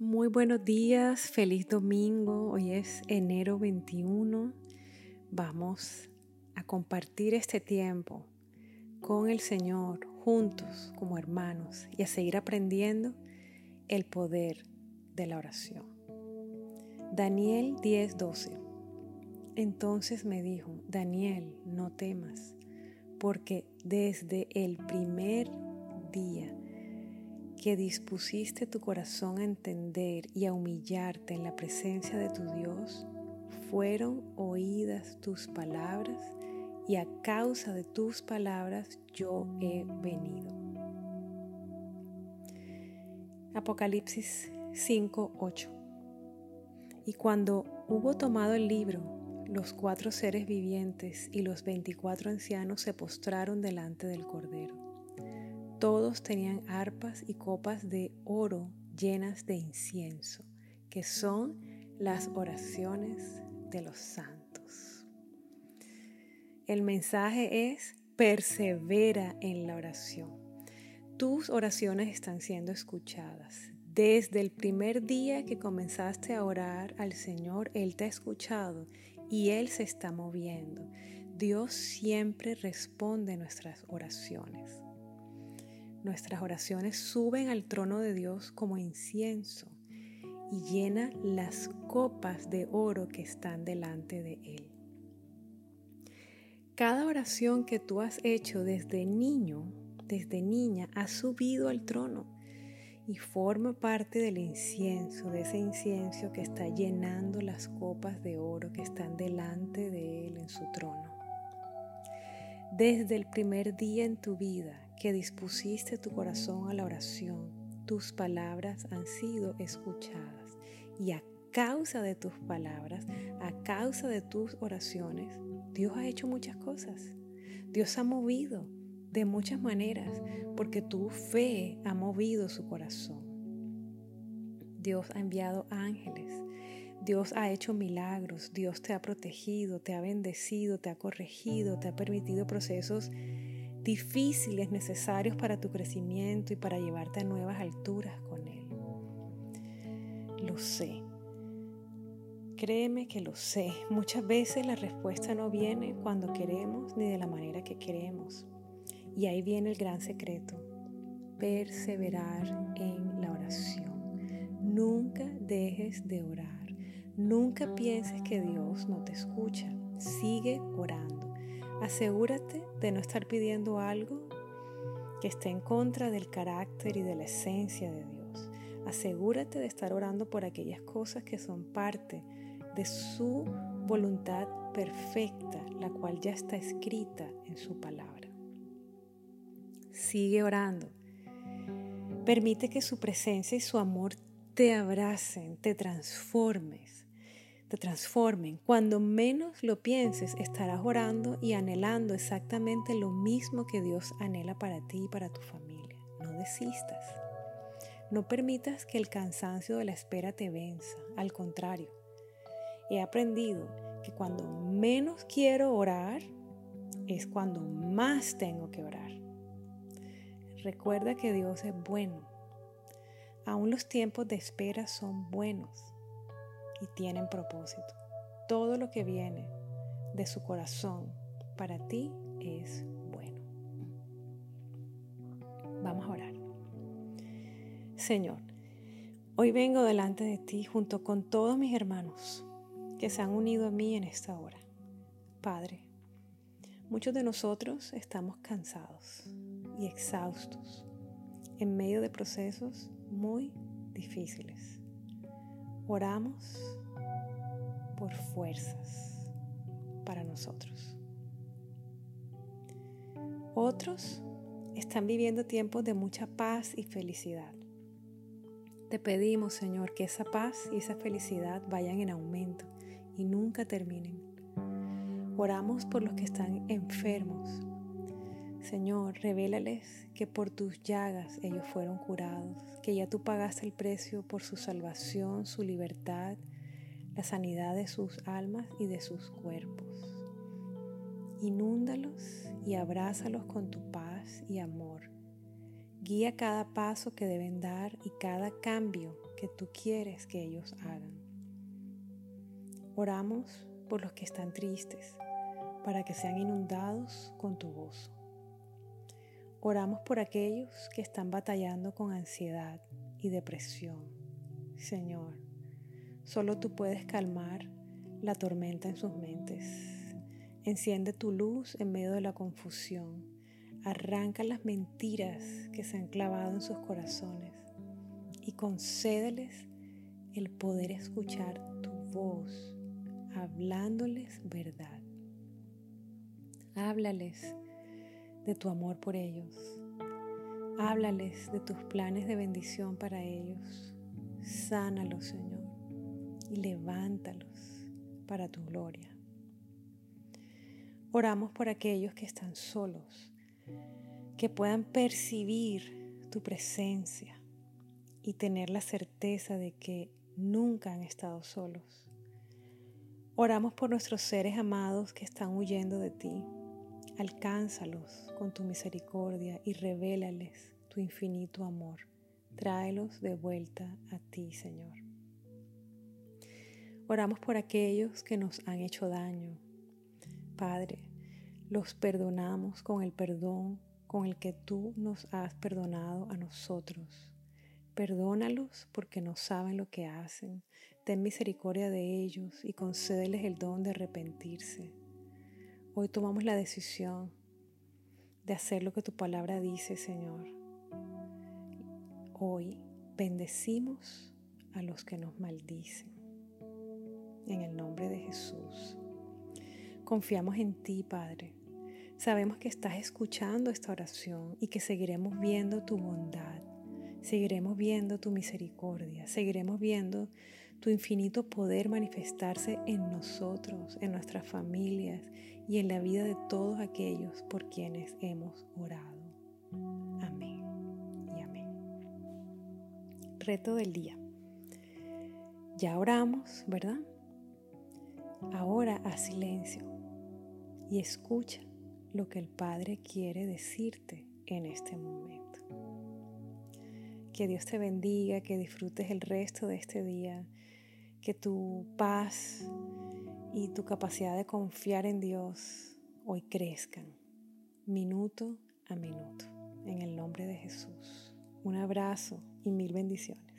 Muy buenos días, feliz domingo. Hoy es enero 21. Vamos a compartir este tiempo con el Señor juntos como hermanos y a seguir aprendiendo el poder de la oración. Daniel 10:12. Entonces me dijo, Daniel, no temas, porque desde el primer día que dispusiste tu corazón a entender y a humillarte en la presencia de tu Dios, fueron oídas tus palabras y a causa de tus palabras yo he venido. Apocalipsis 5:8 Y cuando hubo tomado el libro, los cuatro seres vivientes y los veinticuatro ancianos se postraron delante del Cordero todos tenían arpas y copas de oro llenas de incienso, que son las oraciones de los santos. El mensaje es, persevera en la oración. Tus oraciones están siendo escuchadas. Desde el primer día que comenzaste a orar al Señor, Él te ha escuchado y Él se está moviendo. Dios siempre responde nuestras oraciones. Nuestras oraciones suben al trono de Dios como incienso y llena las copas de oro que están delante de Él. Cada oración que tú has hecho desde niño, desde niña, ha subido al trono y forma parte del incienso, de ese incienso que está llenando las copas de oro que están delante de Él en su trono. Desde el primer día en tu vida que dispusiste tu corazón a la oración, tus palabras han sido escuchadas. Y a causa de tus palabras, a causa de tus oraciones, Dios ha hecho muchas cosas. Dios ha movido de muchas maneras porque tu fe ha movido su corazón. Dios ha enviado ángeles. Dios ha hecho milagros. Dios te ha protegido, te ha bendecido, te ha corregido, te ha permitido procesos difíciles necesarios para tu crecimiento y para llevarte a nuevas alturas con Él. Lo sé. Créeme que lo sé. Muchas veces la respuesta no viene cuando queremos ni de la manera que queremos. Y ahí viene el gran secreto. Perseverar en la oración. Nunca dejes de orar. Nunca pienses que Dios no te escucha. Sigue orando. Asegúrate de no estar pidiendo algo que esté en contra del carácter y de la esencia de Dios. Asegúrate de estar orando por aquellas cosas que son parte de su voluntad perfecta, la cual ya está escrita en su palabra. Sigue orando. Permite que su presencia y su amor te abracen, te transformes te transformen. Cuando menos lo pienses, estarás orando y anhelando exactamente lo mismo que Dios anhela para ti y para tu familia. No desistas. No permitas que el cansancio de la espera te venza. Al contrario, he aprendido que cuando menos quiero orar es cuando más tengo que orar. Recuerda que Dios es bueno. Aún los tiempos de espera son buenos y tienen propósito. Todo lo que viene de su corazón para ti es bueno. Vamos a orar. Señor, hoy vengo delante de ti junto con todos mis hermanos que se han unido a mí en esta hora. Padre, muchos de nosotros estamos cansados y exhaustos en medio de procesos muy difíciles. Oramos por fuerzas para nosotros. Otros están viviendo tiempos de mucha paz y felicidad. Te pedimos, Señor, que esa paz y esa felicidad vayan en aumento y nunca terminen. Oramos por los que están enfermos. Señor, revélales que por tus llagas ellos fueron curados que ya tú pagaste el precio por su salvación, su libertad, la sanidad de sus almas y de sus cuerpos. Inúndalos y abrázalos con tu paz y amor Guía cada paso que deben dar y cada cambio que tú quieres que ellos hagan. Oramos por los que están tristes, para que sean inundados con tu gozo. Oramos por aquellos que están batallando con ansiedad y depresión. Señor, solo tú puedes calmar la tormenta en sus mentes. Enciende tu luz en medio de la confusión. Arranca las mentiras que se han clavado en sus corazones y concédeles el poder escuchar tu voz, hablándoles verdad. Háblales de tu amor por ellos. Háblales de tus planes de bendición para ellos. Sánalos, Señor, y levántalos para tu gloria. Oramos por aquellos que están solos, que puedan percibir tu presencia y tener la certeza de que nunca han estado solos. Oramos por nuestros seres amados que están huyendo de ti Alcánzalos con tu misericordia y revélales tu infinito amor. Tráelos de vuelta a ti, Señor. Oramos por aquellos que nos han hecho daño. Padre, los perdonamos con el perdón con el que tú nos has perdonado a nosotros. Perdónalos porque no saben lo que hacen. Ten misericordia de ellos y concédeles el don de arrepentirse. Hoy tomamos la decisión de hacer lo que tu palabra dice, Señor. Hoy bendecimos a los que nos maldicen. En el nombre de Jesús. Confiamos en ti, Padre. Sabemos que estás escuchando esta oración y que seguiremos viendo tu bondad, seguiremos viendo tu misericordia, seguiremos viendo tu infinito poder manifestarse en nosotros, en nuestras familias y en la vida de todos aquellos por quienes hemos orado. Amén y amén. Reto del día. Ya oramos, ¿verdad? Ahora a silencio y escucha lo que el Padre quiere decirte en este momento. Que Dios te bendiga, que disfrutes el resto de este día que tu paz y tu capacidad de confiar en Dios hoy crezcan, minuto a minuto, en el nombre de Jesús. Un abrazo y mil bendiciones.